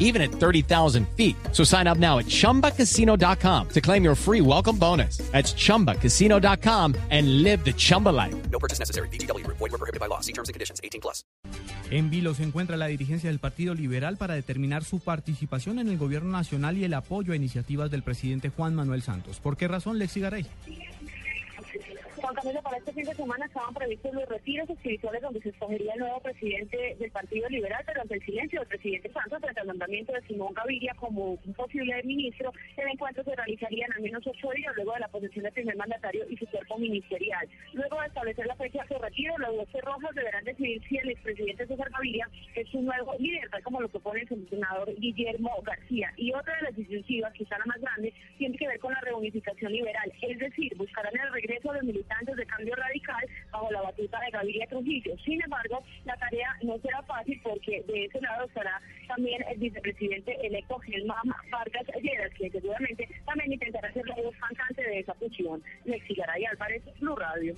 even at 30,000 feet. So sign up now at chumbacasino.com to claim your free welcome bonus. That's chumbacasino.com and live the Chumba life. No purchase necessary. BGW. Void were prohibited by law. See terms and conditions. 18 plus. En Vilo se encuentra la dirigencia del Partido Liberal para determinar su participación en el gobierno nacional y el apoyo a iniciativas del presidente Juan Manuel Santos. ¿Por qué razón, Lexi Garay? Juan Camilo, para este fin de semana estaban previstos los retiros espirituales donde se escogería el nuevo presidente del Partido Liberal, pero ante el silencio del presidente Santos frente al nombramiento de Simón Gaviria como un posible ministro, el encuentro se realizaría al menos ocho días luego de la posesión del primer mandatario y su cuerpo ministerial. Luego de establecer la fecha de retiro, los doce rojas deberán decidir si el expresidente César Gaviria es su nuevo líder, tal como lo propone el senador Guillermo García. Y otra de las decisivas, quizá la más liberal, es decir, buscarán el regreso de los militares de cambio radical bajo la batuta de Gaviria Trujillo. Sin embargo, la tarea no será fácil porque de ese lado estará también el vicepresidente electo Gelman Vargas Lleras, que seguramente también intentará ser la voz cantante de esa fusión. Garay Álvarez, Blue Radio.